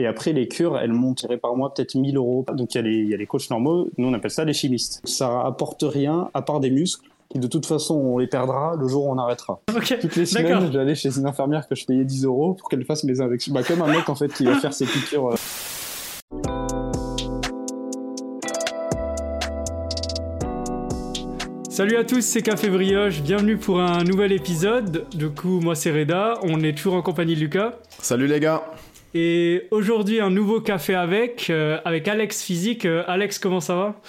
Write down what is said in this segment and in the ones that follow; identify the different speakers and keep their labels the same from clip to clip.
Speaker 1: Et après, les cures, elles montent par mois peut-être 1000 euros. Donc il y, a les, il y a les coachs normaux, nous on appelle ça les chimistes. Ça apporte rien à part des muscles qui de toute façon on les perdra le jour où on arrêtera. Toutes les semaines, j'allais chez une infirmière que je payais 10 euros pour qu'elle fasse mes injections. Bah, comme un mec en fait qui va faire ses piqûres. Euh.
Speaker 2: Salut à tous, c'est Café Brioche, bienvenue pour un nouvel épisode. Du coup, moi c'est Reda, on est toujours en compagnie de Lucas.
Speaker 3: Salut les gars
Speaker 2: Et aujourd'hui, un nouveau café avec, euh, avec Alex Physique. Euh, Alex, comment ça va?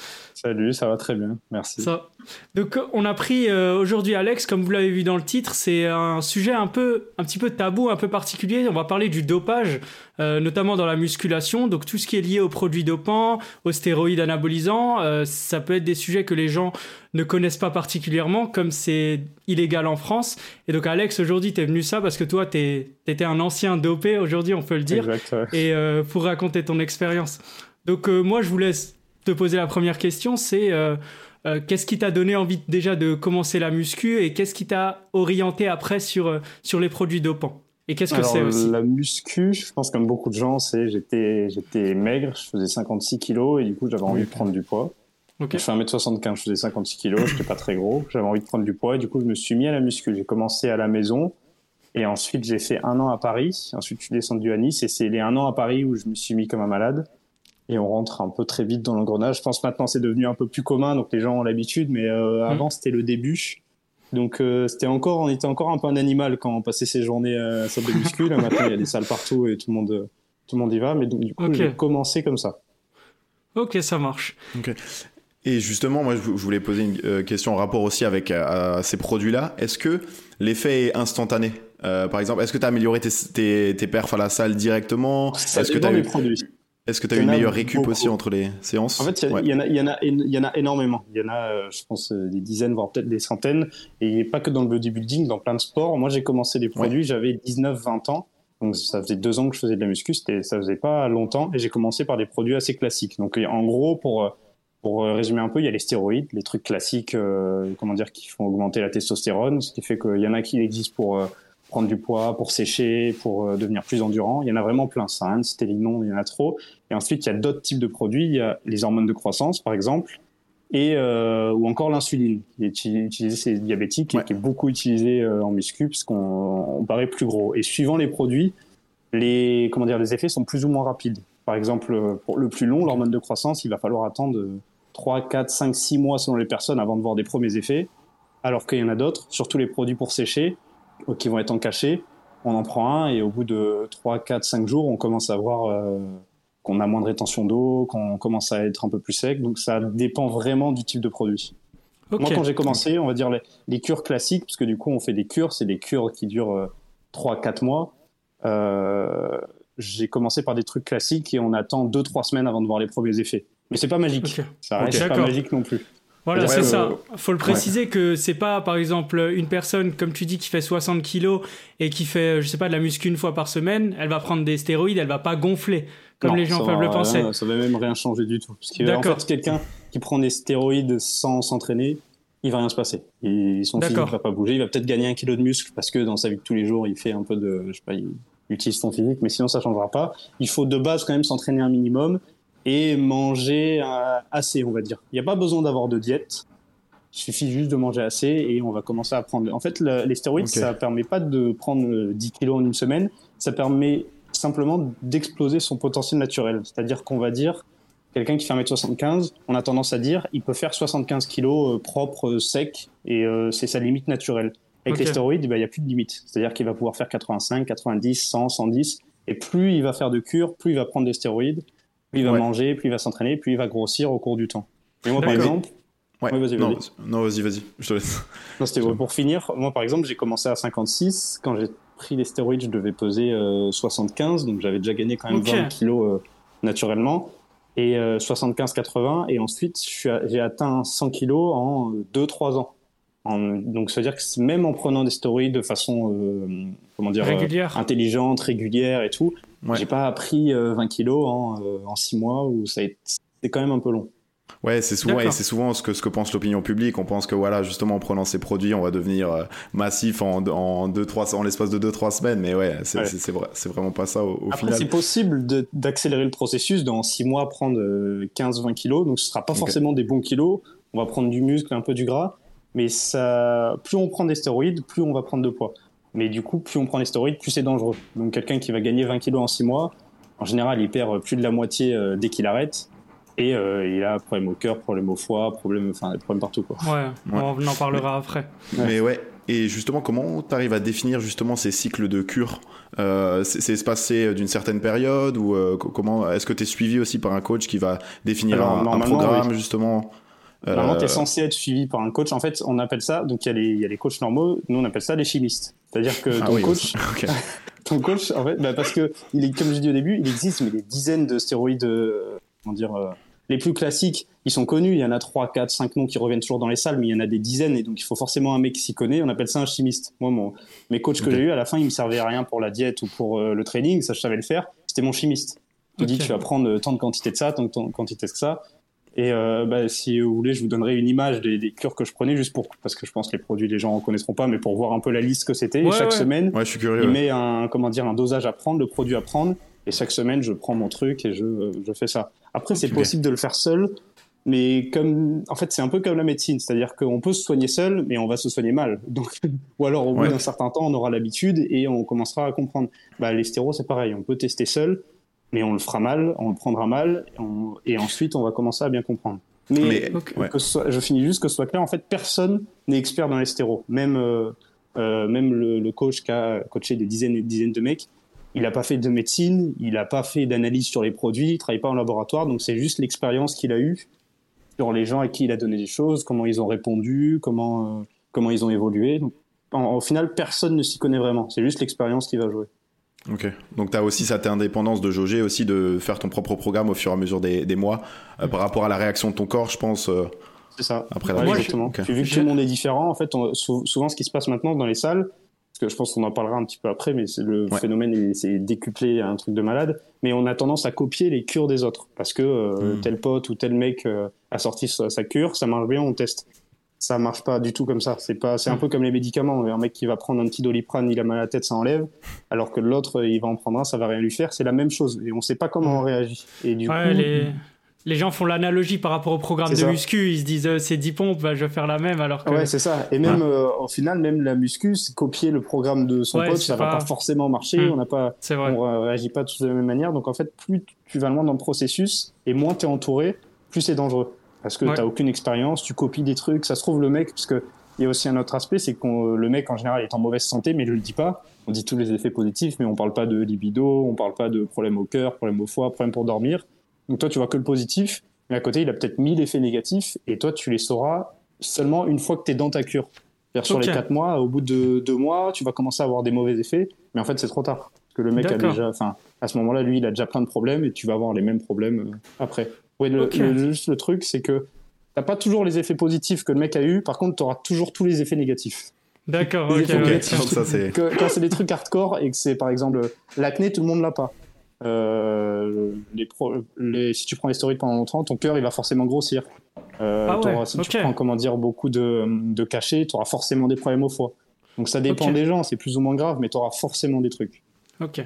Speaker 1: Salut, ça va très bien, merci.
Speaker 2: Ça. Donc on a pris euh, aujourd'hui Alex, comme vous l'avez vu dans le titre, c'est un sujet un peu, un petit peu tabou, un peu particulier. On va parler du dopage, euh, notamment dans la musculation. Donc tout ce qui est lié aux produits dopants, aux stéroïdes anabolisants, euh, ça peut être des sujets que les gens ne connaissent pas particulièrement, comme c'est illégal en France. Et donc Alex, aujourd'hui, tu es venu ça parce que toi, tu étais un ancien dopé, aujourd'hui on peut le dire,
Speaker 1: exact,
Speaker 2: et pour raconter ton expérience. Donc moi, je vous laisse te poser la première question, c'est euh, euh, qu'est-ce qui t'a donné envie déjà de commencer la muscu et qu'est-ce qui t'a orienté après sur, euh, sur les produits dopants? Et qu'est-ce que c'est aussi?
Speaker 1: La muscu, je pense comme beaucoup de gens, c'est j'étais j'étais maigre, je faisais 56 kilos et du coup j'avais envie de prendre du poids. Je fais 1m75, je faisais 56 kilos, j'étais pas très gros, j'avais envie de prendre du poids et du coup je me suis mis à la muscu. J'ai commencé à la maison et ensuite j'ai fait un an à Paris, ensuite je suis descendu à Nice et c'est les un an à Paris où je me suis mis comme un malade et on rentre un peu très vite dans l'engrenage. Je pense maintenant c'est devenu un peu plus commun, donc les gens ont l'habitude, mais euh, mmh. avant c'était le début. Donc euh, c'était encore, on était encore un peu un animal quand on passait ses journées à la salle de muscu. Là maintenant il y a des salles partout et tout le monde, tout le monde y va. Mais donc, du coup j'ai commencé comme ça.
Speaker 2: Ok, ça marche.
Speaker 3: Et justement, moi, je voulais poser une euh, question en rapport aussi avec ces produits-là. Est-ce que l'effet est instantané? Par exemple, est-ce que tu as amélioré tes, tes, perfs à la salle directement?
Speaker 1: Est-ce que tu as
Speaker 3: eu...
Speaker 1: produits
Speaker 3: est-ce que tu as eu une meilleure récup aussi entre les séances
Speaker 1: En fait, il y, en a, y, en a, y en a énormément. Il y en a, euh, je pense, euh, des dizaines, voire peut-être des centaines. Et pas que dans le bodybuilding, dans plein de sports. Moi, j'ai commencé les produits, j'avais 19-20 ans. Donc, ça faisait deux ans que je faisais de la muscu. Ça faisait pas longtemps. Et j'ai commencé par des produits assez classiques. Donc, en gros, pour, euh, pour résumer un peu, il y a les stéroïdes, les trucs classiques, comment dire, qui font augmenter la testostérone. Ce qui fait qu'il y en a qui existent pour prendre du poids, pour sécher, pour euh, devenir plus endurant. Il y en a vraiment plein. Ça, hein, stélinon, il y en a trop. Et ensuite, il y a d'autres types de produits. Il y a les hormones de croissance, par exemple, et euh, ou encore l'insuline, qui est utilisée chez les diabétiques et qui est beaucoup utilisée euh, en muscu parce qu'on paraît plus gros. Et suivant les produits, les comment dire, les effets sont plus ou moins rapides. Par exemple, pour le plus long, l'hormone de croissance, il va falloir attendre 3, 4, 5, 6 mois selon les personnes avant de voir des premiers effets. Alors qu'il y en a d'autres, surtout les produits pour sécher, qui vont être en cachet. On en prend un et au bout de 3, 4, 5 jours, on commence à voir euh, qu'on a moins de rétention d'eau, qu'on commence à être un peu plus sec. Donc ça dépend vraiment du type de produit. Moi, quand j'ai commencé, on va dire les, cures classiques, parce que du coup, on fait des cures, c'est des cures qui durent 3, euh, 4 mois. Euh, j'ai commencé par des trucs classiques et on attend 2-3 semaines avant de voir les premiers effets. Mais c'est pas magique. Ça reste pas magique non plus.
Speaker 2: Voilà, c'est ça. Faut le préciser que c'est pas, par exemple, une personne, comme tu dis, qui fait 60 kilos et qui fait, je sais pas, de la muscu une fois par semaine, elle va prendre des stéroïdes, elle va pas gonfler, comme les gens peuvent le penser.
Speaker 1: ça va même rien changer du tout. Parce qu'il en fait, quelqu'un qui prend des stéroïdes sans s'entraîner, il va rien se passer. Et son physique va pas bouger. Il va peut-être gagner un kilo de muscle parce que dans sa vie de tous les jours, il fait un peu de, je sais pas, il utilise son physique, mais sinon ça changera pas. Il faut de base quand même s'entraîner un minimum et manger euh, assez, on va dire. Il n'y a pas besoin d'avoir de diète. Il suffit juste de manger assez et on va commencer à prendre. En fait, les stéroïdes, ça permet pas de prendre 10 kilos en une semaine. Ça permet simplement d'exploser son potentiel naturel. C'est-à-dire qu'on va dire, quelqu'un qui fait 1m75, on a tendance à dire, il peut faire 75 kilos euh, propres, euh, secs, et c'est sa limite naturelle. Avec les stéroïdes, bah, il n'y a plus de limite. C'est-à-dire qu'il va pouvoir faire 85, 90, 100, 110. Et plus il va faire de cure, plus il va prendre des stéroïdes plus il va manger, plus il va s'entraîner, plus il va grossir au cours du temps. Et moi, par exemple,
Speaker 3: Ouais. vas-y, vas-y. Non, vas-y, vas-y. Je te laisse.
Speaker 1: Non, c'était pour finir. Moi, par exemple, j'ai commencé à 56. Quand j'ai pris les stéroïdes, je devais peser 75. Euh, donc, j'avais déjà gagné quand même 20 kilos euh, naturellement. Et 75-80. Euh, et ensuite, j'ai atteint 100 kilos en 2-3 ans. donc, ça veut dire que même en prenant des stéroïdes de façon, comment dire, intelligente, régulière et tout, j'ai pas pris 20 kilos en, en 6 mois où ça c'est quand même un peu long.
Speaker 3: Ouais, c'est souvent et c'est souvent ce que ce que pense l'opinion publique. On pense que voilà, justement en prenant ces produits, on va devenir euh, massif en en deux trois en l'espace de deux trois semaines. Mais ouais, c'est c'est vrai, c'est vraiment pas ça au, au
Speaker 1: Après, c'est possible d'accélérer le processus dans six mois, prendre 15-20 euh, kilos. Donc ce sera pas forcément des bons kilos. On va prendre du muscle, un peu du gras, mais ça, plus on prend des stéroïdes, plus on va prendre de poids. Mais du coup, plus on prend des stéroïdes, plus c'est dangereux. Donc quelqu'un qui va gagner 20 kilos en six mois, en général, il perd plus de la moitié euh, dès qu'il arrête. Et euh, il a problème au cœur, problème au foie, problème, enfin, problème partout. Quoi.
Speaker 2: Ouais, on en parlera après.
Speaker 3: Mais ouais, et justement, comment tu arrives à définir justement ces cycles de cure? Euh, C'est espacé d'une certaine période ou euh, comment Est-ce que tu es suivi aussi par un coach qui va définir un, programme justement?
Speaker 1: Normalement, tu es censé être suivi par un coach. En fait, on appelle ça, donc il y, a les, y a les coachs normaux, nous on appelle ça les chimistes. C'est-à-dire que ah ton coach, ton coach, en fait, bah parce que, il est, comme je dis au début, il existe mais des dizaines de stéroïdes, comment dire, les plus classiques, ils sont connus. Il y en a 3, 4, 5 noms qui reviennent toujours dans les salles, mais il y en a des dizaines. Et donc, il faut forcément un mec qui s'y connaît. On appelle ça un chimiste. Moi, mon, mes coachs que j'ai eu à la fin, ils me servaient à rien pour la diète ou pour euh, le training. Ça, je savais le faire. C'était mon chimiste. Il dit, tu vas prendre tant de quantité de ça, tant de quantité de ça. Et euh, bah, si vous voulez, je vous donnerai une image des, cures que je prenais juste pour parce que je pense que les produits les gens ne connaîtront pas, mais pour voir un peu la liste que c'était. chaque semaine,
Speaker 3: je suis curieux,
Speaker 1: il met un comment dire un dosage à prendre, le produit à prendre, et chaque semaine je prends mon truc et je, je fais ça. Après, c'est possible de le faire seul mais comme, en fait, c'est un peu comme la médecine, c'est-à-dire qu'on peut se soigner seul, mais on va se soigner mal. Donc, ou alors au bout d'un certain temps, on aura l'habitude et on commencera à comprendre. Bah, les stéros, c'est pareil, on peut tester seul, mais on le fera mal, on le prendra mal, et, ensuite on va commencer à bien comprendre. Mais, que je finis juste que ce soit clair, en fait, personne n'est expert dans les stéros. Même, euh, euh, même le, le, coach qui a coaché des dizaines et des dizaines de mecs, il n'a pas fait de médecine, il n'a pas fait d'analyse sur les produits, il travaille pas en laboratoire, donc c'est juste l'expérience qu'il a eue sur les gens à qui il a donné des choses, comment ils ont répondu, comment, euh, comment ils ont évolué. Donc, au final, personne ne s'y connaît vraiment. C'est juste l'expérience qui va jouer.
Speaker 3: Ok. Donc, tu as aussi cette indépendance de jauger, aussi de faire ton propre programme au fur et à mesure des, des mois, euh, par rapport à la réaction de ton corps, je pense. Euh,
Speaker 1: c'est ça. Après la exactement. Puis, vu que tout le monde est différent, en fait, souvent, ce qui se passe maintenant dans les salles, parce que je pense qu'on en parlera un petit peu après, mais le phénomène c'est décuplé à un truc de malade. Mais on a tendance à copier les cures des autres parce que euh, hmm. tel pote ou tel mec euh, a sorti sa, cure, ça marche bien, on teste. Ça marche pas du tout comme ça. C'est pas, c'est un hmm. peu comme les médicaments. Un mec qui va prendre un petit doliprane, il a mal à la tête, ça enlève. Alors que l'autre, il va en prendre un, ça va rien lui faire. C'est la même chose et on sait pas comment on réagit. Et du coup,
Speaker 2: les gens font l'analogie par rapport au programme de muscu. Ils se disent, euh, c'est 10 pompes, bah, je vais faire la même. Alors que...
Speaker 1: Ouais, c'est ça. Et même, euh, au final, même la muscu, copier le programme de son coach, ça va pas forcément marcher. Hmm. On n'a pas, on réagit pas tous de la même manière. Donc, en fait, plus tu vas loin dans le processus et moins tu es entouré, plus c'est dangereux. Parce que tu t'as aucune expérience, tu copies des trucs. Ça se trouve, le mec, parce que il y a aussi un autre aspect, c'est que le mec, en général, est en mauvaise santé, mais il le dit pas. On dit tous les effets positifs, mais on parle pas de libido, on parle pas de problème au cœur, problème au foie, problème pour dormir. Donc toi, tu vois que le positif mais à côté, il a peut-être 1000 effets négatifs et toi, tu les sauras seulement une fois que tu es dans ta cure. Sur les 4 mois, au bout de 2 mois, tu vas commencer à avoir des mauvais effets, mais en fait, c'est trop tard. Parce que le mec a déjà, enfin, à ce moment-là, lui, il a déjà plein de problèmes et tu vas avoir les mêmes problèmes euh, après. Oui, le, juste le truc, c'est que t'as pas toujours les effets positifs que le mec a eu, par contre, tu auras toujours tous les effets négatifs.
Speaker 2: D'accord, ok.
Speaker 1: quand c'est des trucs hardcore et que c'est par exemple l'acné, tout le monde l'a pas. Euh, les, les, si tu prends les stéroïdes pendant longtemps, ton cœur il va forcément grossir. Euh, ah si tu prends comment dire beaucoup de, de cachets, tu auras forcément des problèmes au foie. Donc ça dépend des gens, c'est plus ou moins grave, mais tu auras forcément des trucs.
Speaker 2: Ok.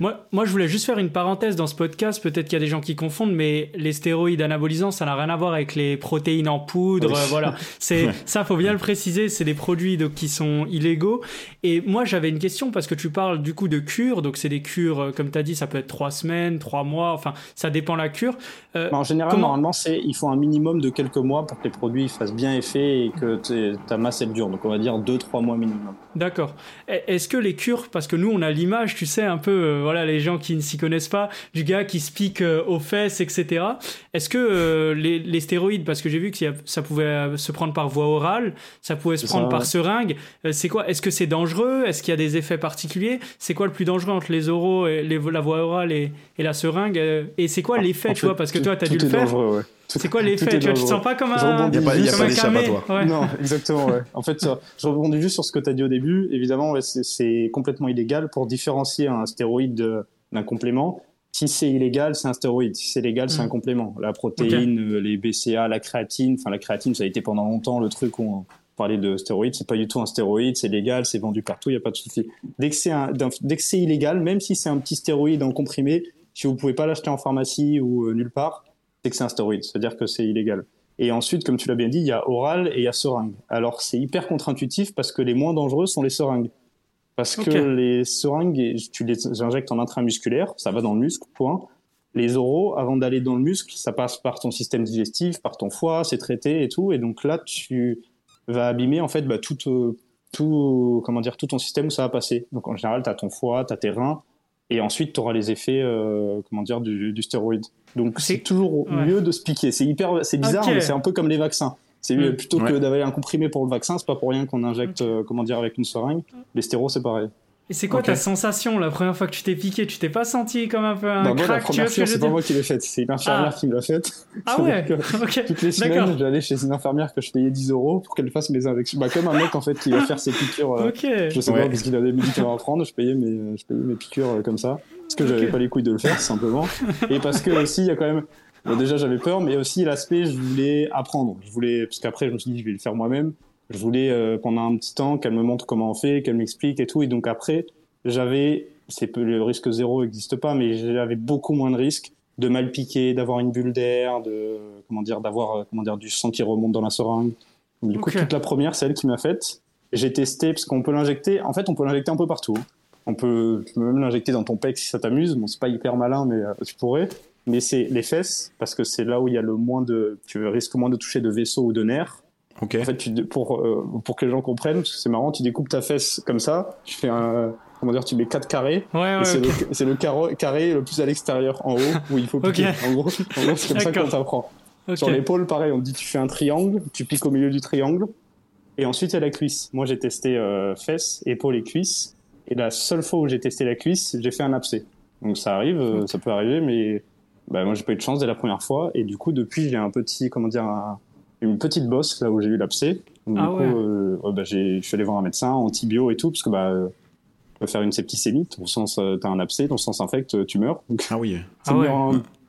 Speaker 2: Moi, moi, je voulais juste faire une parenthèse dans ce podcast. Peut-être qu'il y a des gens qui confondent, mais les stéroïdes anabolisants, ça n'a rien à voir avec les protéines en poudre. Voilà. C'est ça, faut bien le préciser. C'est des produits donc, qui sont illégaux. Et moi, j'avais une question parce que tu parles du coup de cure. Donc, c'est des cures, euh, comme tu as dit, ça peut être trois semaines, trois mois. Enfin, ça dépend la cure.
Speaker 1: Euh, en général, normalement, c'est il faut un minimum de quelques mois pour que les produits fassent bien effet et que ta masse elle dure. Donc, on va dire deux, trois mois minimum.
Speaker 2: D'accord. Est-ce que les cures, parce que nous, on a l'image, tu sais, un peu euh, voilà les gens qui ne s'y connaissent pas, du gars qui se pique euh, aux fesses, etc. Est-ce que euh, les, stéroïdes, parce que j'ai vu que ça pouvait se prendre par voie orale, ça pouvait se prendre par seringue, c'est quoi Est-ce que c'est dangereux? Est-ce qu'il y a des effets particuliers? C'est quoi le plus dangereux entre les oraux, et la voie orale et, la seringue Et c'est quoi l'effet, tu vois? Parce que toi, tu as dû le faire. C'est quoi l'effet Tu ne te sens pas comme un,
Speaker 3: il y a pas,
Speaker 1: un Non, exactement. Ouais. En fait, je rebondis juste sur ce que tu as dit au début. Évidemment, c'est complètement illégal pour différencier un stéroïde d'un complément. Si c'est illégal, c'est un stéroïde. Si c'est légal, c'est un mm. complément. La protéine, euh, les BCA, la créatine. Enfin, la créatine, ça a été pendant longtemps le truc où on parlait de stéroïdes. C'est pas du tout un stéroïde, c'est légal, c'est vendu partout, il n'y a pas de souci. Dès que c'est dès que c'est illégal, même si c'est un petit stéroïde en comprimé, si vous pouvez pas l'acheter en pharmacie ou euh, nulle part, c'est que c'est un stéroïde. C'est-à-dire que c'est illégal. Et ensuite, comme tu l'as bien dit, il y a oral et il y a seringue. Alors, c'est hyper contre-intuitif parce que les moins dangereux sont les seringues. Parce que les seringues, tu les injectes en intramusculaire, ça va dans le muscle, point. Les oraux, avant d'aller dans le muscle, ça passe par ton système digestif, par ton foie, c'est traité et tout. Et donc là, tu vas abîmer en fait bah, tout, euh, tout, comment dire, tout ton système où ça va passer. Donc en général, tu as ton foie, tu as tes reins, et ensuite tu auras les effets euh, comment dire, du, du stéroïde. Donc c'est toujours mieux de se piquer. C'est hyper, c'est bizarre, mais c'est un peu comme les vaccins. C'est mm. plutôt que d'avaler un comprimé pour le vaccin, c'est pas pour rien qu'on injecte, euh, comment dire, avec une seringue. Les stéros, c'est pareil.
Speaker 2: Et c'est quoi ta sensation la première fois que tu t'es piqué Tu t'es pas senti comme un peu un bah, crack
Speaker 1: La première c'est pas moi qui l'ai faite, c'est une infirmière ah. qui me l'a faite.
Speaker 2: Ah ouais
Speaker 1: Toutes les semaines, j'allais chez une infirmière que je payais 10 euros pour qu'elle fasse mes injections. Bah, comme un mec en fait qui va faire ses piqûres. Euh, je sais pas, parce qu'il a des médicaments à prendre, je payais mes, je payais mes piqûres euh, comme ça. Parce que j'avais pas les couilles de le faire, simplement. Et parce que aussi, il y a quand même déjà, j'avais peur, mais aussi l'aspect, je voulais apprendre. Je voulais, parce qu'après, je me suis dit, je vais le faire moi-même. Je voulais, euh, pendant un petit temps, qu'elle me montre comment on fait, qu'elle m'explique et tout. Et donc après, j'avais, c'est le risque zéro n'existe pas, mais j'avais beaucoup moins de risques de mal piquer, d'avoir une bulle d'air, de, comment dire, d'avoir, euh, comment dire, du sang qui remonte dans la seringue. Du coup, toute la première, c'est elle qui m'a faite. J'ai testé, parce qu'on peut l'injecter, en fait, on peut l'injecter un peu partout. On peut, tu peux même l'injecter dans ton pec si ça t'amuse. Bon, c'est pas hyper malin, mais euh, tu pourrais mais c'est les fesses parce que c'est là où il y a le moins de, tu risques moins de toucher de vaisseaux ou de nerfs. En fait, tu, pour euh, pour que les gens comprennent, parce que c'est marrant, tu découpes ta fesse comme ça, tu fais un comment dire, tu mets quatre carrés.
Speaker 2: Ouais, ouais,
Speaker 1: c'est le, le carré le plus à l'extérieur, en haut, où il faut piquer. En gros, c'est comme ça qu'on t'apprend. Sur l'épaule, pareil, on dit tu fais un triangle, tu piques au milieu du triangle, et ensuite il y a la cuisse. Moi, j'ai testé euh, fesses, épaules et cuisse, et la seule fois où j'ai testé la cuisse, j'ai fait un abcès. Donc ça arrive, euh, ça peut arriver, mais bah, moi j'ai pas eu de chance dès la première fois et du coup depuis j'ai un petit comment dire une petite bosse là où j'ai eu l'abcès. Du ah coup euh, bah, j'ai je suis allé voir un médecin antibio et tout parce que bah euh, faire une septicémie, ton sens euh, t'as un abcès, ton sens infecte, tu meurs.
Speaker 3: ah oui.
Speaker 2: Ah ouais.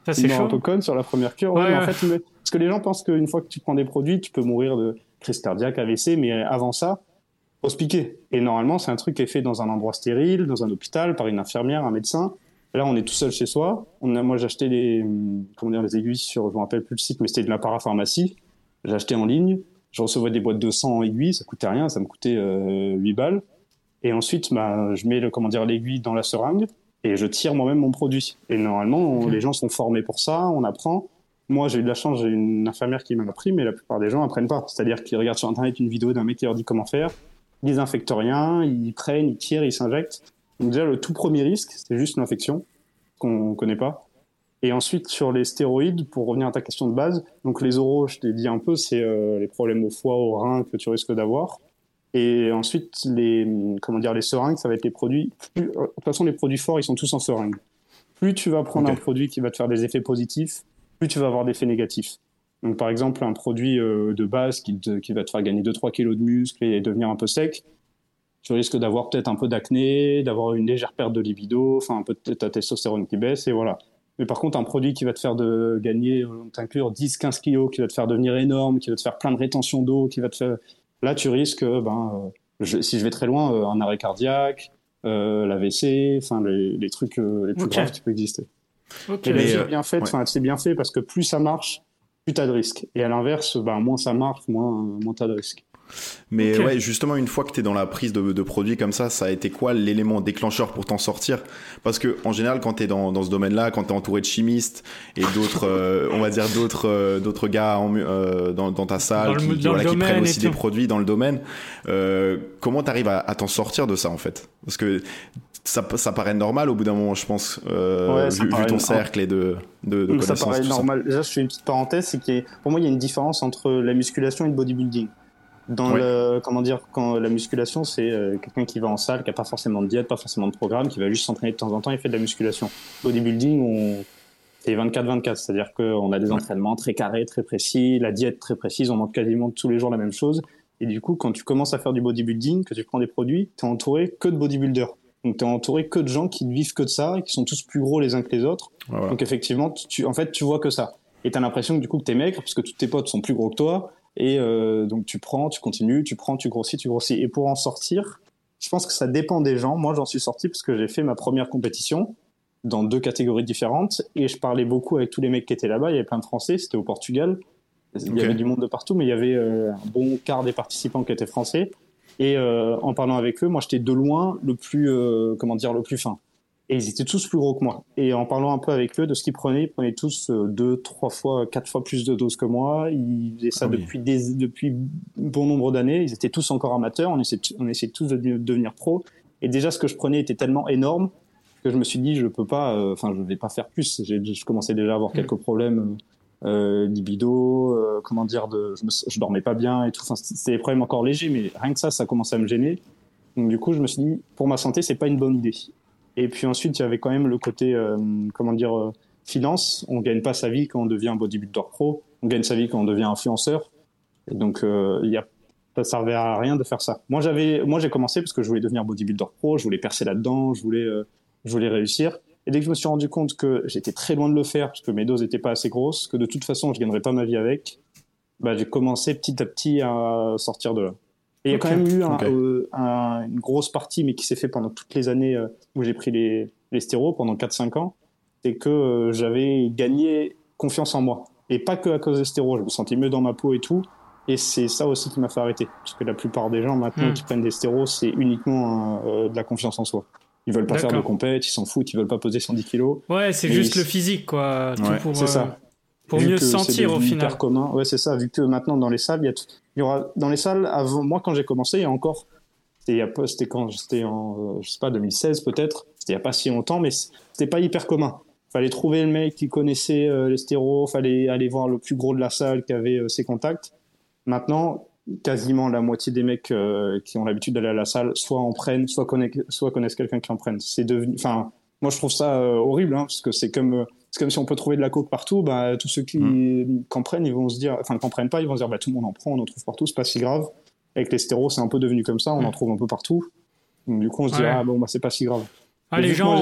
Speaker 1: ça c'est chaud. un peu con sur la première cure. Ouais, en fait, parce que les gens pensent qu'une fois que tu prends des produits, tu peux mourir de crise cardiaque, AVC, mais avant ça, faut se piquer. Et normalement, c'est un truc qui est fait dans un endroit stérile, dans un hôpital, par une infirmière, un médecin. Là, on est tout seul chez soi. On a, moi, j'ai acheté des, comment dire, des aiguilles sur, je me rappelle plus le site, mais c'était de la parapharmacie. Acheté en ligne. Je recevais des boîtes de 100 aiguilles. Ça coûtait rien. Ça me coûtait euh, 8 balles. Et ensuite, bah, je mets le, comment dire, l'aiguille dans la seringue et je tire moi-même mon produit. Et normalement, les gens sont formés pour ça. On apprend. Moi, j'ai eu de la chance. J'ai une infirmière qui m'a appris, mais la plupart des gens apprennent pas. C'est-à-dire qu'ils regardent sur Internet une vidéo d'un mec qui leur dit comment faire. Ils désinfectent rien. Ils prennent, ils tirent, ils s'injectent. Donc déjà, le tout premier risque, c'est juste l'infection qu'on connaît pas. Et ensuite, sur les stéroïdes, pour revenir à ta question de base, donc les oraux, je t'ai dit un peu, c'est euh, les problèmes au foie, au rein que tu risques d'avoir. Et ensuite, les, comment dire, les seringues, ça va être les produits. Euh, de toute façon, les produits forts, ils sont tous en seringue. Plus tu vas prendre un produit qui va te faire des effets positifs, plus tu vas avoir des effets négatifs. Donc, par exemple, un produit euh, de base qui, qui va te faire gagner 2-3 kilos de muscle et devenir un peu sec, tu risques d'avoir peut-être un peu d'acné, d'avoir une légère perte de libido, enfin un peu de ta testostérone qui baisse et voilà. Mais par contre, un produit qui va te faire de gagner, euh, t'inclure 10-15 kilos, qui va te faire devenir énorme, qui va te faire plein de rétention d'eau, qui va te faire, là tu risques, ben, euh, si je vais très loin, euh, un arrêt cardiaque, euh, l'AVC, enfin les, trucs les plus graves qui peuvent exister. Okay. Mais c'est bien fait, enfin c'est bien fait parce que plus ça marche, plus t'as de risques. Et à l'inverse, ben, moins ça marche, moins moins t'as de risques.
Speaker 3: Mais ouais, justement, une fois que tu es dans la prise de, de, produits comme ça, ça a été quoi l'élément déclencheur pour t'en sortir? Parce que en général, quand tu es dans, dans ce domaine-là, quand tu es entouré de chimistes et d'autres, euh, on va dire d'autres euh, d'autres gars euh, dans, dans, ta salle qui, qui, prennent aussi des produits dans le domaine, comment tu arrives à, à t'en sortir de ça en fait? Parce que ça, ça, paraît normal au bout d'un moment, je pense, vu, ton cercle et de, de, de
Speaker 1: Ça paraît normal. Déjà, je fais une petite parenthèse, c'est que pour moi, il y a une différence entre la musculation et le bodybuilding. Dans le, comment dire, quand la musculation, c'est euh, quelqu'un qui va en salle, qui a pas forcément de diète, pas forcément de programme, qui va juste s'entraîner de temps en temps et fait de la musculation. Bodybuilding, on, c'est 24-24, c'est-à-dire qu'on a des entraînements très carrés, très précis, la diète très précise, on mange quasiment tous les jours la même chose. Et du coup, quand tu commences à faire du bodybuilding, que tu prends des produits, tu es entouré que de bodybuilders. Donc tu es entouré que de gens qui ne vivent que de ça et qui sont tous plus gros les uns que les autres. Donc effectivement, tu, en fait, tu vois que ça. Et tu as l'impression que du coup que tu es maigre parce que tous tes potes sont plus gros que toi. Et euh, donc tu prends, tu continues, tu prends, tu grossis, tu grossis. Et pour en sortir, je pense que ça dépend des gens. Moi, j'en suis sorti parce que j'ai fait ma première compétition dans deux catégories différentes et je parlais beaucoup avec tous les mecs qui étaient là-bas. Il y avait plein de Français, c'était au Portugal. Il y avait du monde de partout, mais il y avait euh, un bon quart des participants qui étaient français. Et euh, en parlant avec eux, moi, j'étais de loin le plus, euh, comment dire, le plus fin. Et ils étaient tous plus gros que moi. Et en parlant un peu avec eux de ce qu'ils prenaient, ils prenaient tous euh, deux, trois fois, quatre fois plus de doses que moi. Ils faisaient ça ah depuis des, depuis bon nombre d'années. Ils étaient tous encore amateurs. On essayait, on essayait tous de devenir pro. Et déjà, ce que je prenais était tellement énorme que je me suis dit, je peux pas, euh, enfin, je vais pas faire plus. Je commençais déjà à avoir mm. quelques problèmes euh, libido, euh, comment dire, de, je, me, je, dormais pas bien et tout. Enfin, c'était des problèmes encore légers, mais rien que ça, ça commençait à me gêner. Donc du coup, je me suis dit, pour ma santé, c'est pas une bonne idée. Et puis ensuite, il y avait quand même le côté, euh, comment dire, euh, finance. On gagne pas sa vie quand on devient bodybuilder pro. On gagne sa vie quand on devient influenceur. Et donc, euh, il y ça servait à rien de faire ça. Moi, j'avais, moi, j'ai commencé parce que je voulais devenir bodybuilder pro. Je voulais percer là-dedans. Je voulais, je voulais réussir. Et dès que je me suis rendu compte que j'étais très loin de le faire parce que mes doses n'étaient pas assez grosses, que de toute façon, je gagnerais pas ma vie avec, bah, j'ai commencé petit à petit à sortir de là. Et il y a quand même eu euh, un, une grosse partie, mais qui s'est fait pendant toutes les années euh, où j'ai pris les, les stéros, pendant 4-5 ans, c'est que euh, j'avais gagné confiance en moi. Et pas que à cause des stéros, je me sentais mieux dans ma peau et tout. Et c'est ça aussi qui m'a fait arrêter. Parce que la plupart des gens maintenant hmm. qui prennent des stéros, c'est uniquement de la confiance en soi. Ils veulent pas faire de compète, ils s'en foutent, ils veulent pas poser 110 kilos.
Speaker 2: Ouais, c'est juste le physique, quoi. c'est ça. Pour mieux sentir au final.
Speaker 1: commun. Ouais, c'est ça. Vu que maintenant dans les salles, il y a il y aura dans les salles avant moi quand j'ai commencé, il y a encore c'était quand c'était en euh, je sais pas 2016 peut-être. C'était il y a pas si longtemps, mais c'était pas hyper commun. Fallait trouver le mec qui connaissait euh, les stéros, fallait aller voir le plus gros de la salle qui avait euh, ses contacts. Maintenant, quasiment la moitié des mecs qui ont l'habitude d'aller à la salle soit en prennent, soit connaissent, soit connaissent quelqu'un qui en prenne. C'est devenu, enfin, moi je trouve ça horrible, hein, parce que c'est comme c'est comme si on peut trouver de la coke partout, bah, tous ceux qui mm. en prennent, ils vont se dire, enfin, ne pas, ils vont se dire, bah, tout le monde en prend, on en trouve partout, c'est pas si grave. Avec les stéros, c'est un peu devenu comme ça, on en mm. trouve un peu partout. Donc, du coup, on se dit, ah bon, bah, c'est pas si grave.
Speaker 2: Ah, les gens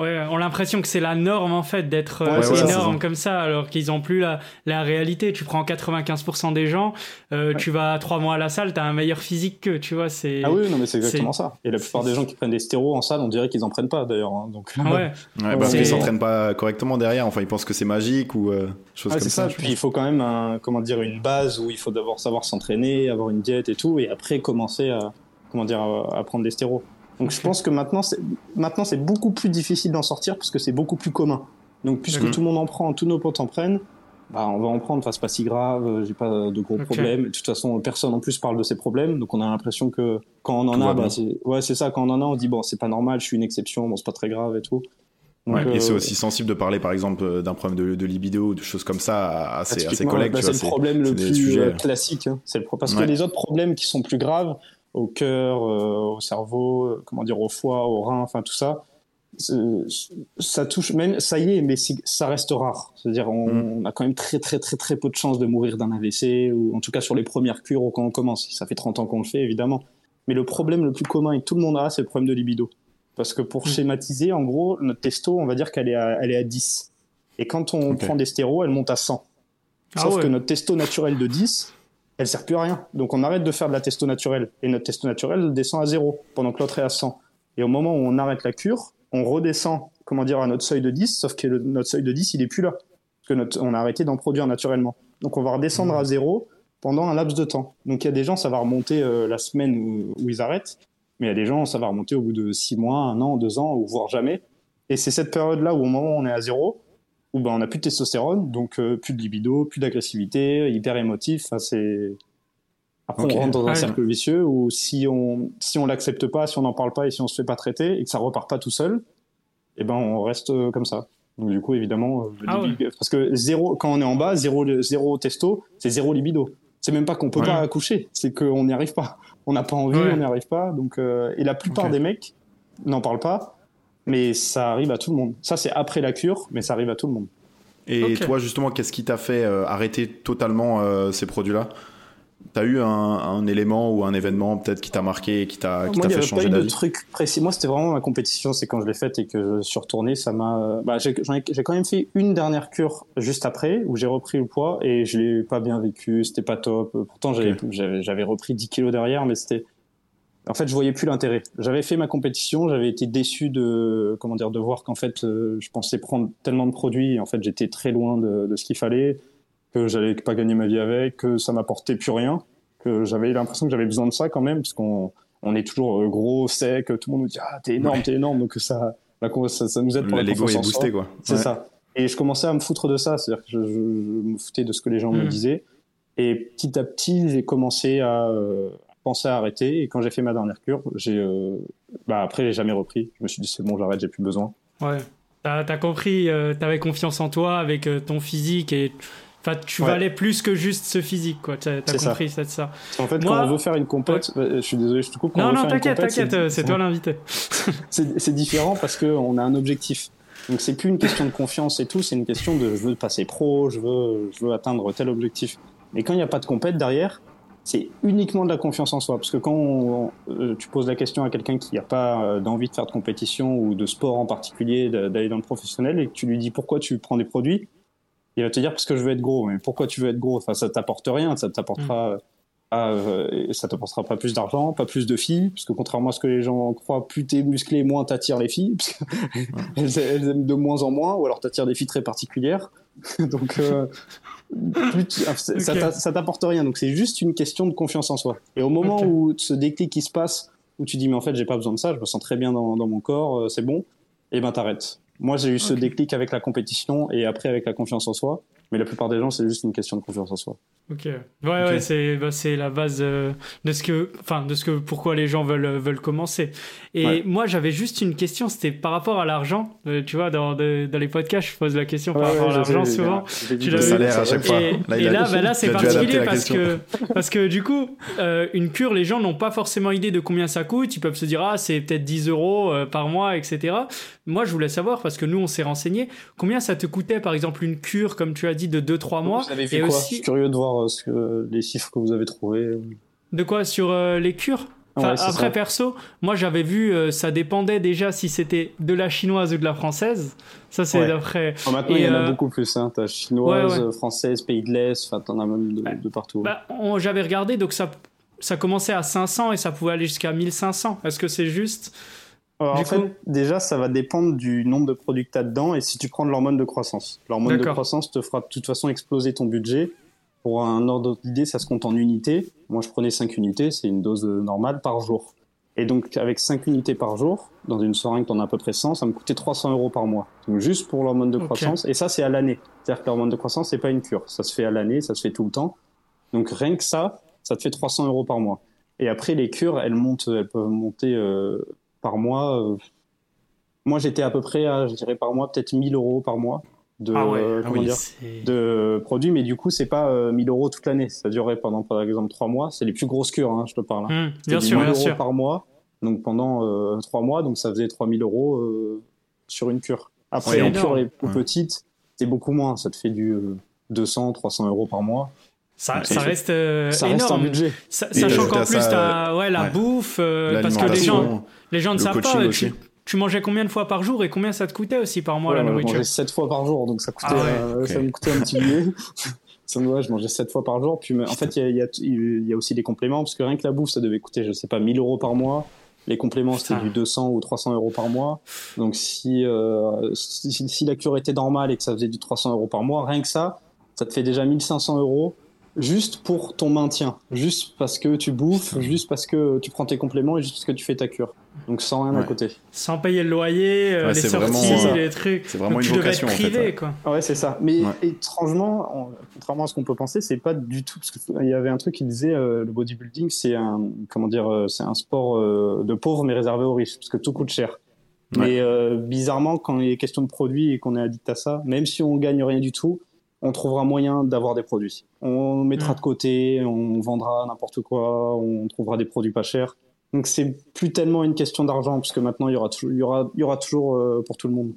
Speaker 2: ont l'impression que c'est la norme en fait d'être euh, énorme comme ça, alors qu'ils ont plus la, la, réalité. Tu prends 95% des gens, euh, tu vas trois mois à la salle, tu as un meilleur physique que tu vois. C'est
Speaker 1: ah oui, non mais c'est exactement ça. Et la plupart des gens qui prennent des stéros en salle, on dirait qu'ils en prennent pas d'ailleurs. Hein, donc
Speaker 2: ouais,
Speaker 3: ouais parce qu'ils s'entraînent pas correctement derrière. Enfin, ils pensent que c'est magique ou euh, chose comme ça.
Speaker 1: Puis il faut quand même un, comment dire une base où il faut d'abord savoir s'entraîner, avoir une diète et tout, et après commencer à comment dire à prendre des stéros. Donc je pense que maintenant, c'est maintenant c'est beaucoup plus difficile d'en sortir parce que c'est beaucoup plus commun. Donc puisque tout le monde en prend, tous nos potes en prennent, bah on va en prendre. Enfin c'est pas si grave, euh, j'ai pas de gros problèmes. De toute façon, personne en plus parle de ces problèmes, donc on a l'impression que quand on en a, bah, ouais c'est ça. Quand on en a, on dit bon c'est pas normal, je suis une exception, bon c'est pas très grave et tout.
Speaker 3: ouais, et c'est euh, aussi sensible de parler, par exemple, euh, d'un problème de, de, libido ou de choses comme ça à, ses, collègues.
Speaker 1: Bah, c'est le problème le plus classique. Hein. C'est le parce que les autres problèmes qui sont plus graves, au cœur, euh, au cerveau, euh, comment dire, au foie, au rein, enfin tout ça. Ça touche même, ça y est, mais ça reste rare. C'est-à-dire, mm. on, a quand même très très très très peu de chances de mourir d'un AVC ou en tout cas sur les premières cures ou quand on commence. Ça fait 30 ans qu'on le fait, évidemment. Mais le problème le plus commun et tout le monde a, c'est le problème de libido. Parce que pour mm. schématiser, en gros, notre testo, on va dire qu'elle est à, elle est à 10. Et quand on prend des stéros, elle monte à 100. Ah Sauf que notre testo naturel de 10, elle sert plus à rien. Donc on arrête de faire de la testo naturelle et notre testo naturelle descend à zéro pendant que l'autre est à 100. Et au moment où on arrête la cure, on redescend, comment dire, à notre seuil de 10, sauf que notre seuil de 10, il est plus là. Parce que notre, on a arrêté d'en produire naturellement. Donc on va redescendre à zéro pendant un laps de temps. Donc il y a des gens, ça va remonter euh, la semaine où, où, ils arrêtent, mais il y a des gens, ça va remonter au bout de 6 mois, un an, deux ans, ou voire jamais. Et c'est cette période-là où au moment où on est à zéro, où ben, on n'a plus de testostérone, donc euh, plus de libido, plus d'agressivité, hyper émotif. c'est après on rentre dans un cercle vicieux où si on si on l'accepte pas, si on n'en parle pas et si on se fait pas traiter et que ça repart pas tout seul, et eh ben on reste euh, comme ça. Donc du coup évidemment euh, ah parce que zéro quand on est en bas zéro zéro testo c'est zéro libido. C'est même pas qu'on peut pas accoucher, c'est qu'on n'y arrive pas. On n'a pas envie, on n'y arrive pas. Donc et la plupart des mecs n'en parlent pas mais ça arrive à tout le monde. Ça, c'est après la cure, mais ça arrive à tout le monde.
Speaker 3: Et toi, justement, qu'est-ce qui t'a fait euh, arrêter totalement euh, ces produits-là? T'as eu un, un, élément ou un événement peut-être qui t'a marqué, qui t'a fait changer d'avis
Speaker 1: de truc précis. Moi, c'était vraiment ma compétition. C'est quand je l'ai faite et que je suis retourné, ça m'a. Bah, j'ai quand même fait une dernière cure juste après où j'ai repris le poids et je l'ai pas bien vécu. C'était pas top. Pourtant, j'avais repris 10 kilos derrière, mais c'était. En fait, je voyais plus l'intérêt. J'avais fait ma compétition, j'avais été déçu de comment dire de voir qu'en fait, euh, je pensais prendre tellement de produits. Et en fait, j'étais très loin de, de ce qu'il fallait que j'allais pas gagner ma vie avec, que ça m'apportait plus rien, que j'avais l'impression que j'avais besoin de ça quand même, parce qu'on on est toujours euh, gros, sec, tout le monde nous dit ah t'es énorme, t'es énorme, donc ça, ça, ça nous aide pour la confiance
Speaker 3: est boosté quoi.
Speaker 1: C'est ça. Et je commençais à me foutre de ça, c'est-à-dire que je, je, me foutais de ce que les gens me hmm. disaient. Et petit à petit, j'ai commencé à euh, penser à arrêter. Et quand j'ai fait ma dernière cure, j'ai, euh, bah après, j'ai jamais repris. Je me suis dit c'est bon, j'arrête, j'ai plus besoin.
Speaker 2: Ouais. T'as as compris, euh, t'avais confiance en toi avec ton physique et Enfin, tu valais plus que juste ce physique, quoi. T'as as compris, c'est ça.
Speaker 1: En fait, quand on veut faire une compète, bah, je suis désolé, je te coupe.
Speaker 2: non, non, t'inquiète, t'inquiète, c'est toi l'invité.
Speaker 1: c'est différent parce qu'on a un objectif. Donc, c'est plus une question de confiance et tout, c'est une question de je veux passer pro, je veux, je veux atteindre tel objectif. Mais quand il n'y a pas de compète derrière, c'est uniquement de la confiance en soi. Parce que quand euh, tu poses la question à quelqu'un qui n'a pas euh, d'envie de faire de compétition ou de sport en particulier, d'aller dans le professionnel, et que tu lui dis pourquoi tu prends des produits, il va te dire parce que je veux être gros. Mais pourquoi tu veux être gros? Enfin, ça t'apporte rien. Ça t'apportera, mm. Euh, ça t'apportera pas plus d'argent, pas plus de filles, parce que contrairement à ce que les gens croient, plus t'es musclé, moins t'attires les filles, parce elles, aiment de moins en moins, ou alors t'attires des filles très particulières. Donc, euh, ça, t'apporte rien. Donc, c'est juste une question de confiance en soi. Et au moment où ce déclic qui se passe, où tu dis mais en fait j'ai pas besoin de ça, je me sens très bien dans, dans mon corps, euh, c'est bon, et eh ben t'arrêtes. Moi, j'ai eu ce déclic avec la compétition et après avec la confiance en soi. Mais la plupart des gens, c'est juste une question de confiance en soi.
Speaker 2: Ok. Ouais, ouais, c'est bah, c'est la base euh, de ce que, enfin, de ce que pourquoi les gens veulent veulent commencer. Et moi, j'avais juste une question. C'était par rapport à l'argent. Euh, tu vois, dans, dans les podcasts, je pose la question par rapport à l'argent souvent.
Speaker 3: Tu le salaire à chaque fois.
Speaker 2: Et là, là, bah, c'est particulier parce que parce que du coup, euh, une cure, les gens n'ont pas forcément idée de combien ça coûte. Ils peuvent se dire ah, c'est peut-être 10 euros par mois, etc. Moi, je voulais savoir parce que nous, on s'est renseigné combien ça te coûtait, par exemple, une cure, comme tu as dit, de 2-3 mois.
Speaker 1: Vous avez fait quoi Je suis curieux de voir euh, ce que, les chiffres que vous avez trouvés.
Speaker 2: De quoi? Sur euh, les cures? Après, perso, moi j'avais vu, euh, ça dépendait déjà si c'était de la chinoise ou de la française. Ça, c'est d'après.
Speaker 1: maintenant, il y en a beaucoup plus. Hein. T'as chinoise, française, pays de l'Est, enfin, t'en as même de, partout.
Speaker 2: Bah, j'avais regardé, donc ça, ça commençait à 500 et ça pouvait aller jusqu'à 1500. Est-ce que c'est juste?
Speaker 1: En fait, déjà, ça va dépendre du nombre de produits que tu as dedans et si tu prends de l'hormone de croissance. L'hormone de croissance te fera de toute façon exploser ton budget. Pour un ordre d'idée, ça se compte en unités. Moi, je prenais 5 unités, c'est une dose normale par jour. Et donc, avec 5 unités par jour, dans une seringue, en as à peu près 100, ça me coûtait 300 euros par mois. Donc, juste pour l'hormone de croissance. Et ça, c'est à l'année. C'est-à-dire que l'hormone de croissance, c'est pas une cure. Ça se fait à l'année, ça se fait tout le temps. Donc, rien que ça, ça te fait 300 euros par mois. Et après, les cures, elles montent, elles peuvent monter euh, par mois. Euh, moi, j'étais à peu près, à, je dirais par mois, peut-être 1000 euros par mois de, ah euh, ah dire, de produits, mais du coup, c'est pas 1000 euh, euros toute l'année. Ça durait pendant, par exemple, 3 mois. C'est les plus grosses cures, hein, je te parle.
Speaker 2: Hein. Mmh, bien sûr, 1000
Speaker 1: euros par mois, donc pendant 3 mois, donc ça faisait 3000 euros sur une cure. Après, les cures les plus petites, c'est beaucoup moins. Ça te fait du 200, 300 euros par mois.
Speaker 2: Ça, ça, reste ça énorme. Reste un budget. sachant qu'en plus, as, ouais, la bouffe, parce que les gens, les gens ne savent pas. Tu, mangeais combien de fois par jour et combien ça te coûtait aussi par mois la nourriture Je
Speaker 1: mangeais 7 fois par jour, donc ça, coûtait, ah euh, ça me coûtait un petit billet. ça me, je mangeais 7 fois par jour. Puis, en fait, il y a, y a, aussi des compléments, parce que rien que la bouffe, ça devait coûter, je sais pas, 1000 euros par mois. Les compléments, c'était du 200 ou 300 euros par mois. Donc, si, euh, si, si, la cure était normale et que ça faisait du 300 euros par mois, rien que ça, ça te fait déjà 1500 euros juste pour ton maintien, juste parce que tu bouffes, juste parce que tu prends tes compléments et juste parce que tu fais ta cure. Donc sans rien à côté.
Speaker 2: Sans payer le loyer, euh, les sorties, les trucs.
Speaker 3: C'est vraiment une vocation
Speaker 2: privé, en quoi.
Speaker 1: Ouais, c'est ça. Mais étrangement, contrairement à ce qu'on peut penser, c'est pas du tout parce qu'il y avait un truc qui disait euh, le bodybuilding, c'est un comment dire, euh, c'est un sport de pauvres mais réservé aux riches parce que tout coûte cher. Mais bizarrement, quand il est question de produits et qu'on est addict à ça, même si on gagne rien du tout, on trouvera moyen d'avoir des produits. On mettra mm. de côté, on vendra n'importe quoi, on trouvera des produits pas chers. Donc c'est plus tellement une question d'argent, puisque maintenant il y aura, il y aura, il y aura toujours euh, pour tout le monde.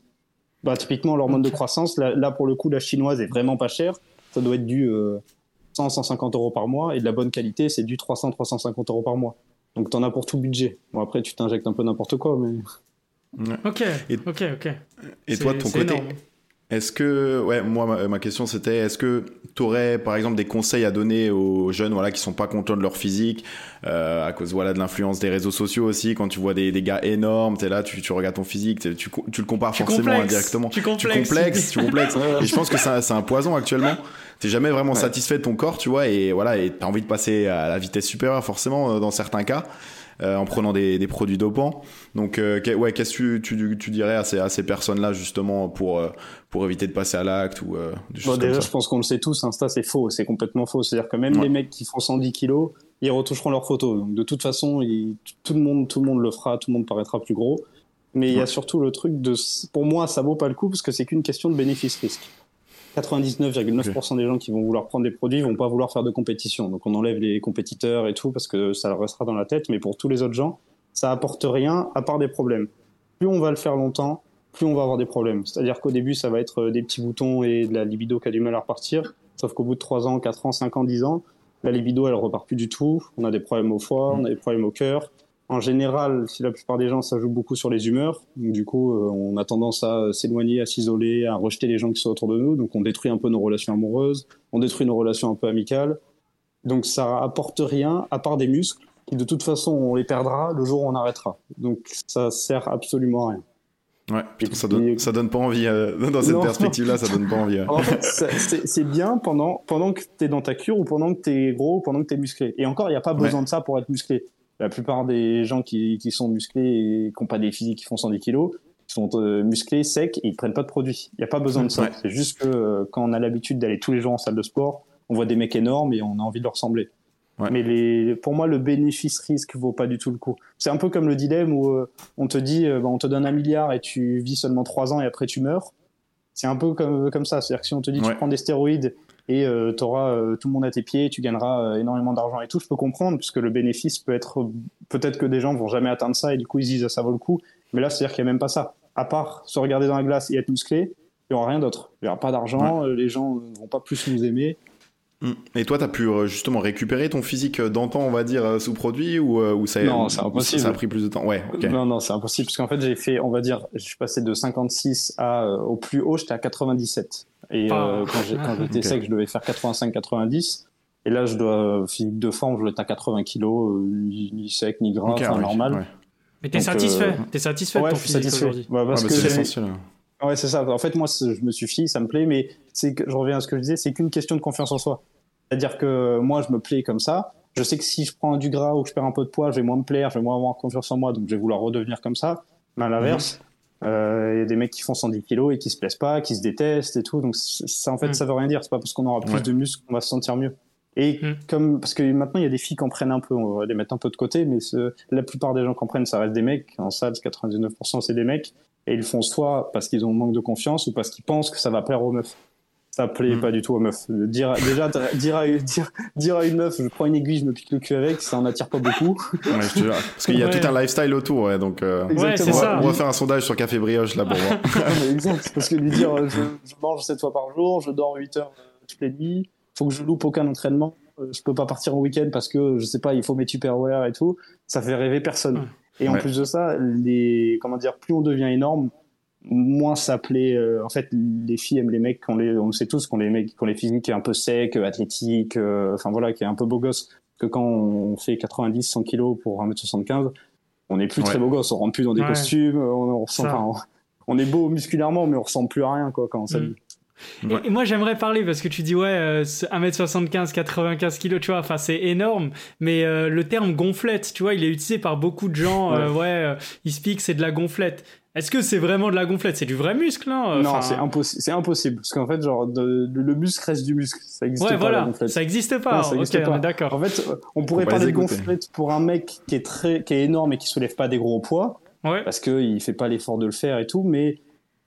Speaker 1: Bah, typiquement, l'hormone de croissance, là, pour le coup, la chinoise est vraiment pas chère. Ça doit être du 100, 150 euros par mois, et de la bonne qualité, c'est du 300, 350 euros par mois. Donc t'en as pour tout budget. Bon après tu t'injectes un peu n'importe quoi, mais.
Speaker 2: Ok, ok, ok.
Speaker 3: Et toi de ton côté, est-ce que, ouais, moi, ma, question c'était, est-ce que tu aurais, par exemple, des conseils à donner aux jeunes, voilà, qui sont pas contents de leur physique, euh, à cause, voilà, de l'influence des réseaux sociaux aussi, quand tu vois des, des gars énormes, t'es là, tu, tu regardes ton physique, tu, tu le compares forcément indirectement.
Speaker 2: Tu complexes.
Speaker 3: Tu complexes, tu complexes. et je pense que c'est un, poison actuellement. T'es jamais vraiment satisfait de ton corps, tu vois, et voilà, et t'as envie de passer à la vitesse supérieure, forcément, euh, dans certains cas. Euh, en prenant des, des, produits dopants. Donc, euh, ouais, qu'est-ce que tu, tu, dirais à ces, à ces personnes-là justement pour, euh, pour éviter de passer à l'acte ou des choses
Speaker 1: Déjà,
Speaker 3: comme
Speaker 1: ça. je pense qu'on le sait tous, Insta c'est faux, c'est complètement faux. C'est-à-dire que même les mecs qui font 110 kilos, ils retoucheront leurs photos. Donc, de toute façon, tout le monde, tout le monde le fera, tout le monde paraîtra plus gros. Mais il y a surtout le truc de, pour moi, ça vaut pas le coup parce que c'est qu'une question de bénéfice-risque. 99,9% des gens qui vont vouloir prendre des produits vont pas vouloir faire de compétition. Donc on enlève les compétiteurs et tout parce que ça restera dans la tête. Mais pour tous les autres gens, ça apporte rien à part des problèmes. Plus on va le faire longtemps, plus on va avoir des problèmes. C'est-à-dire qu'au début, ça va être des petits boutons et de la libido qui a du mal à repartir. Sauf qu'au bout de 3 ans, 4 ans, 5 ans, 10 ans, la libido, elle repart plus du tout. On a des problèmes au foie, on a des problèmes au cœur. En général, si la plupart des gens, ça joue beaucoup sur les humeurs. du coup, euh, on a tendance à s'éloigner, à s'isoler, à rejeter les gens qui sont autour de nous. Donc, on détruit un peu nos relations amoureuses, on détruit nos relations un peu amicales. Donc, ça apporte rien à part des muscles qui, de toute façon, on les perdra le jour où on arrêtera. Donc, ça sert absolument à rien.
Speaker 3: Ouais, ça donne, ça donne pas envie. Euh, dans cette perspective-là, ça donne pas envie.
Speaker 1: En fait, c'est bien pendant, pendant que tu es dans ta cure ou pendant que tu es gros ou pendant que tu es musclé. Et encore, il n'y a pas besoin de ça pour être musclé la plupart des gens qui, qui sont musclés et qui n'ont pas des physiques qui font 110 kilos, sont euh, musclés, secs et ils prennent pas de produits. Il n'y a pas besoin de ça. C'est juste que euh, quand on a l'habitude d'aller tous les jours en salle de sport, on voit des mecs énormes et on a envie de leur ressembler. Mais les, pour moi, le bénéfice-risque vaut pas du tout le coup. C'est un peu comme le dilemme où euh, on te dit, bah, on te donne un milliard et tu vis seulement trois ans et après tu meurs. C'est un peu comme, comme ça. C'est-à-dire que si on te dit, tu prends des stéroïdes et euh, tu auras euh, tout le monde à tes pieds, tu gagneras euh, énormément d'argent et tout. Je peux comprendre, puisque le bénéfice peut être peut-être que des gens vont jamais atteindre ça et du coup ils se disent ça vaut le coup. Mais là, c'est-à-dire qu'il n'y a même pas ça. À part se regarder dans la glace et être musclé, il n'y aura rien d'autre. Il n'y aura pas d'argent, les gens ne vont pas plus nous aimer.
Speaker 3: Mm. Et toi, tu as pu justement récupérer ton physique d'antan, on va dire, sous produit ou, ou ça,
Speaker 1: non, c'est impossible.
Speaker 3: ça a pris plus de temps? Ouais,
Speaker 1: Non, non, c'est impossible parce qu'en fait, j'ai fait, on va dire, je suis passé de 56 à, au plus haut, j'étais à 97. Et euh, quand j'étais sec, je devais faire 85-90. Et là, je dois physique de forme, je dois être à 80 kilos, ni sec ni gras, enfin normal.
Speaker 2: Mais t'es satisfait, euh... t'es satisfait
Speaker 1: ouais,
Speaker 2: de ton physique aujourd'hui?
Speaker 1: Ouais, parce
Speaker 3: que c'est essentiel.
Speaker 1: Ouais, c'est ça. En fait, moi, je me suffis, ça me plaît, mais c'est que je reviens à ce que je disais, c'est qu'une question de confiance en soi. C'est-à-dire que moi, je me plais comme ça. Je sais que si je prends du gras ou que je perds un peu de poids, je vais moins me plaire, je vais moins avoir confiance en moi, donc je vais vouloir redevenir comme ça. Mais à l'inverse, euh, il y a des mecs qui font 110 kilos et qui se plaisent pas, qui se détestent et tout. Donc ça, en fait, mm. ça veut rien dire. C'est pas parce qu'on aura plus de muscles qu'on va se sentir mieux. Et mm. comme parce que maintenant il y a des filles qui en prennent un peu, on va les mettre un peu de côté, mais la plupart des gens qui en prennent, ça reste des mecs. En salle, 99% c'est des mecs et ils font soit parce qu'ils ont un manque de confiance ou parce qu'ils pensent que ça va plaire aux meufs ça plaît mm. pas du tout aux meufs. Dire, déjà, dire à, dire, dire à, une meuf, je prends une aiguille, je me pique le cul avec, ça en attire pas beaucoup.
Speaker 3: Ouais, je te jure. Parce qu'il y a tout un lifestyle autour, ouais, donc, euh,
Speaker 2: ouais,
Speaker 3: on,
Speaker 2: va,
Speaker 3: on, va, faire un sondage sur Café Brioche, là, bon.
Speaker 1: exact. Parce que lui dire, euh, je, je, mange 7 fois par jour, je dors 8 heures euh, toutes les nuits, faut que je loupe aucun entraînement, je peux pas partir au week-end parce que, je sais pas, il faut mes tupperware et tout, ça fait rêver personne. Et en plus de ça, les, comment dire, plus on devient énorme, moins ça plaît. Euh, en fait, les filles aiment les mecs qu'on les, on sait tous qu'on les mecs, qu'on les physiques un peu secs, athlétiques, euh, enfin voilà, qui est un peu beau gosse. Que quand on fait 90, 100 kilos pour 1m75, on n'est plus très beau gosse, on rentre plus dans des costumes, on, on, on, est beau musculairement, mais on ressemble plus à rien quoi quand on s'habille.
Speaker 2: Mm. Et, moi j'aimerais parler parce que tu dis ouais 1m75 95 kg tu vois enfin c'est énorme mais le terme gonflette tu vois il est utilisé par beaucoup de gens ouais, ouais il se pique c'est de la gonflette est-ce que c'est vraiment de la gonflette? C'est du vrai muscle, hein
Speaker 1: Non, c'est impossible. C'est impossible parce qu'en fait, genre, le muscle reste du muscle. Ça existe
Speaker 2: ouais,
Speaker 1: pas.
Speaker 2: Voilà. Ça existe pas. ça existe pas. D'accord.
Speaker 1: En fait, on pourrait parler de gonflette pour un mec qui est très, qui est énorme et qui soulève pas des gros poids.
Speaker 2: Ouais.
Speaker 1: Parce qu'il fait pas l'effort de le faire et tout, mais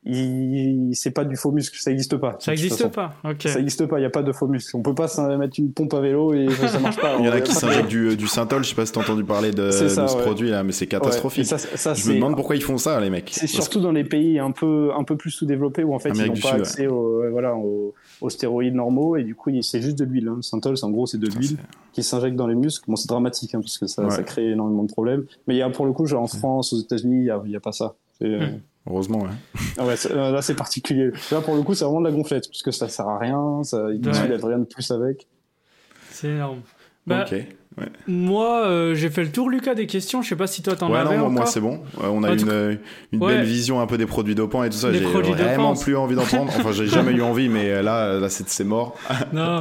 Speaker 1: c'est pas du faux muscle, ça n'existe pas.
Speaker 2: Ça n'existe pas, ok.
Speaker 1: Ça n'existe pas, il n'y a pas de faux muscle. On peut pas mettre une pompe à vélo et ça marche pas.
Speaker 3: il y en a qui s'injectent du, du synthol, je sais pas si t'as entendu parler de, ce produit là, mais c'est catastrophique. Ça, ça, je me demande pourquoi ils font ça, les mecs.
Speaker 1: C'est surtout dans les pays un peu, un peu plus sous-développés où en fait ils n'ont pas accès aux, voilà, aux, stéroïdes normaux et du coup c'est juste de l'huile. Hein. Le synthol, en gros, c'est de l'huile qui s'injecte dans les muscles. Bon, c'est dramatique hein, parce que ça, ça crée énormément de problèmes. Mais il y a pour le coup, genre en France, aux États-Unis, il n'y a, pas ça. Euh.
Speaker 3: Heureusement, ouais.
Speaker 1: Ah ouais euh, là, c'est particulier. Là, pour le coup, c'est vraiment de la gonflette, parce que ça sert à rien, ça, il ouais. rien de plus avec.
Speaker 2: C'est énorme. Bah. Ouais. Moi, euh, j'ai fait le tour, Lucas, des questions. Je sais pas si toi t'en ouais, avais non,
Speaker 3: encore. Moi, c'est bon. on a une, une belle vision un peu des produits dopants et tout ça. J'ai vraiment plus envie d'en prendre. Enfin, j'ai jamais eu envie, mais là, là c'est mort.
Speaker 2: non.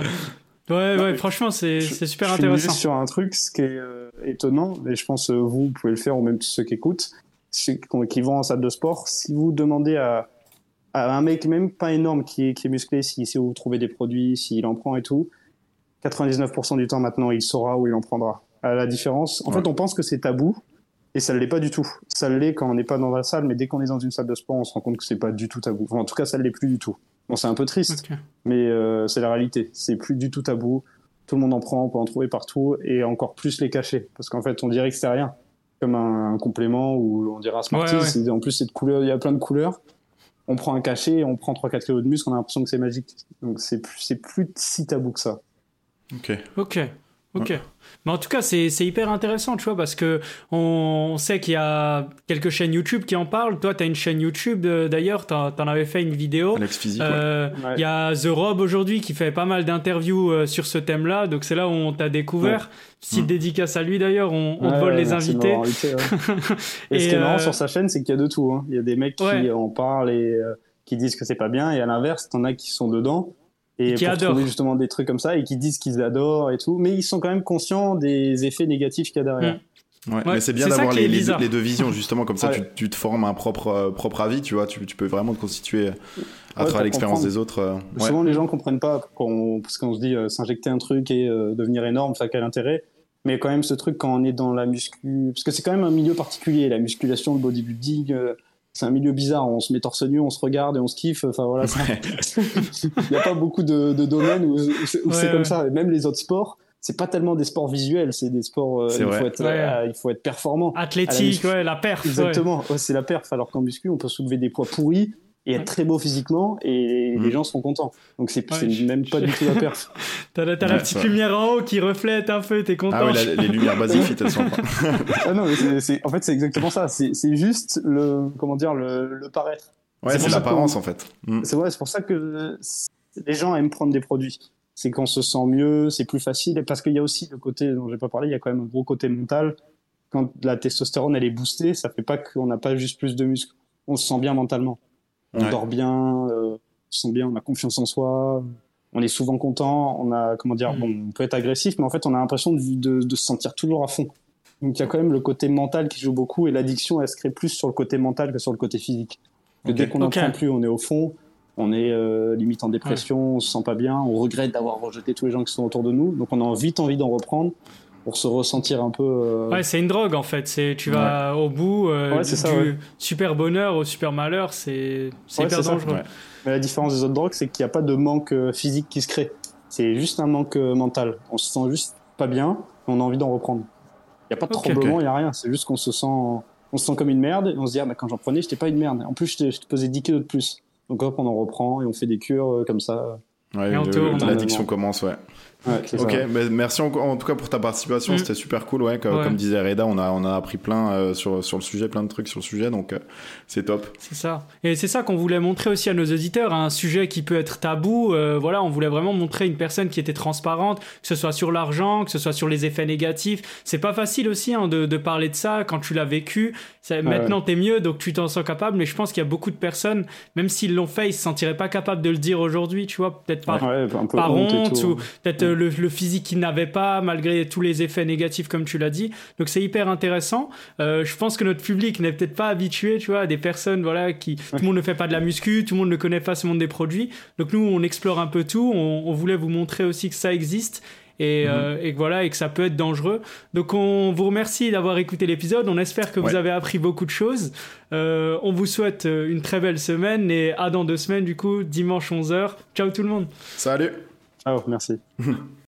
Speaker 2: Ouais, ouais, franchement, c'est super intéressant. Je
Speaker 1: suis juste sur un truc, ce qui est étonnant, et je pense vous, vous pouvez le faire, ou même tous ceux qui écoutent, qui vont en salle de sport, si vous demandez à, à un mec même pas énorme qui est, qui est musclé, si, si vous trouvez des produits, s'il en prend et tout, 99% du temps maintenant, il saura où il en prendra. À la différence, en fait, on pense que c'est tabou, et ça ne l'est pas du tout. Ça l'est quand on n'est pas dans la salle, mais dès qu'on est dans une salle de sport, on se rend compte que c'est pas du tout tabou. en tout cas, ça ne l'est plus du tout. Bon, c'est un peu triste, mais euh, c'est la réalité. C'est plus du tout tabou. Tout le monde en prend, on peut en trouver partout, et encore plus les cacher, parce qu'en fait, on dirait que c'est rien comme un, complément ou on dira Smarties. En plus, c'est de couleurs, il y a plein de couleurs. On prend un cachet, on prend 3-4 kilos de muscle, on a l'impression que c'est magique. Donc c'est plus, c'est plus si tabou que ça.
Speaker 3: Ok.
Speaker 2: Ok. Ok. Mais en tout cas, c'est hyper intéressant, tu vois, parce que on, sait qu'il y a quelques chaînes YouTube qui en parlent. Toi, tu as une chaîne YouTube, euh, d'ailleurs, tu en, avais fait une vidéo.
Speaker 3: Alex Physique, euh,
Speaker 2: Il y a The Rob aujourd'hui qui fait pas mal d'interviews euh, sur ce thème-là. Donc, c'est là où on t'a découvert. Si mmh. dédicace à lui, d'ailleurs, on, on te vole les invités.
Speaker 1: et, ce qui est marrant sur sa chaîne, c'est qu'il y a de tout. Hein. Il y a des mecs qui en parlent et qui disent que c'est pas bien. Et à l'inverse, t'en as qui sont dedans et qui pour adorent. trouver justement des trucs comme ça et qui disent qu'ils adorent et tout, mais ils sont quand même conscients des effets négatifs qu'il y a derrière.
Speaker 3: Mm. Ouais, mais c'est bien d'avoir les, les, deux visions justement comme ça tu, tu, te formes un propre euh, propre avis tu vois tu, tu peux vraiment te constituer à travers l'expérience des autres euh,
Speaker 1: souvent les gens comprennent pas on, parce qu'on se dit euh, s'injecter un truc et devenir énorme ça a quel intérêt? Mais quand même ce truc quand on est dans la muscu parce que c'est quand même un milieu particulier la musculation le bodybuilding c'est un milieu bizarre. On se met torse nu, on se regarde et on se kiffe. Enfin voilà, il n'y a pas beaucoup de, domaines où, c'est comme ça. Et même les autres sports, c'est pas tellement des sports visuels, c'est des sports. Euh, il, faut être, euh, il faut être performant.
Speaker 2: Athlétique, ouais, la perf.
Speaker 1: Exactement, c'est la perf. Alors qu'en muscu, on peut soulever des poids pourris et être très beau physiquement et les mm. gens seront contents. Donc c'est même pas du tout la perf.
Speaker 2: t'as la, la petite lumière en haut qui reflète un peu, t'es content.
Speaker 3: Ah oui, les lumières basiques, elles sont
Speaker 1: ah non, mais en fait c'est exactement ça. C'est, juste le comment dire le, le paraître.
Speaker 3: Ouais, c'est, l'apparence en fait.
Speaker 1: Mm. C'est vrai, c'est pour ça que les gens aiment prendre des produits. C'est qu'on se sent mieux, c'est plus facile, parce qu'il y a aussi le côté dont j'ai pas parlé, il y a quand même un gros côté mental. Quand la testostérone elle est boostée, ça fait pas qu'on n'a pas juste plus de muscles, on se sent bien mentalement on dort bien, euh, on se sent bien, on a confiance en soi, on est souvent content, on a comment dire, mm. bon, on peut être agressif, mais en fait on a l'impression de, de, se sentir toujours à fond. Donc il y a quand même le côté mental qui joue beaucoup et l'addiction elle se crée plus sur le côté mental que sur le côté physique. dès qu'on n'en prend plus, on est au fond, on est euh, limite en dépression, on se sent pas bien, on regrette d'avoir rejeté tous les gens qui sont autour de nous, donc on a vite envie d'en reprendre pour se ressentir un peu. Euh,
Speaker 2: ouais, c'est une drogue en fait. C'est tu vas au bout euh, du, super bonheur au super malheur. C'est hyper dangereux.
Speaker 1: Mais la différence des autres drogues, c'est qu'il n'y a pas de manque euh, physique qui se crée. C'est juste un manque mental. On se sent juste pas bien, on a envie d'en reprendre. Il n'y a pas de tremblement, il n'y a rien. C'est juste qu'on se sent, on se sent comme une merde et on se dit ah bah quand j'en prenais, j'étais pas une merde. En plus, je te posais 10 kilos de plus. Donc hop, on en reprend et on fait des cures comme ça.
Speaker 3: Ouais, l'addiction commence, ouais ok, merci en, tout cas pour ta participation, mm. c'était super cool. Ouais, comme, disait Reda, on a, on a appris plein euh, sur, sur le sujet, plein de trucs sur le sujet, donc euh, c'est top.
Speaker 2: C'est ça. Et c'est ça qu'on voulait montrer aussi à nos auditeurs, un sujet qui peut être tabou. Euh, voilà, on voulait vraiment montrer une personne qui était transparente, que ce soit sur l'argent, que ce soit sur les effets négatifs. C'est pas facile aussi hein, de, de, parler de ça quand tu l'as vécu. maintenant, t'es mieux, donc tu t'en sens capable. Mais je pense qu'il y a beaucoup de personnes, même s'ils l'ont fait, ils se sentiraient pas capables de le dire aujourd'hui, tu vois, peut-être par, par honte, ou peut-être le, physique qu'il n'avait pas, malgré tous les effets négatifs, comme tu l'as dit. Donc c'est hyper intéressant. Euh, je pense que notre public n'est peut-être pas habitué, tu vois, à des personnes, voilà, qui tout le monde ne fait pas de la muscu, tout le monde ne connaît pas ce monde des produits. Donc nous, on explore un peu tout. On, voulait vous montrer aussi que ça existe et, mhm. et, voilà, et que ça peut être dangereux. Donc on vous remercie d'avoir écouté l'épisode. On espère que vous avez appris beaucoup de choses. on vous souhaite une très belle semaine et à dans deux semaines, du coup, dimanche 11h. Ciao tout le monde.
Speaker 3: Salut.
Speaker 1: Ciao, merci.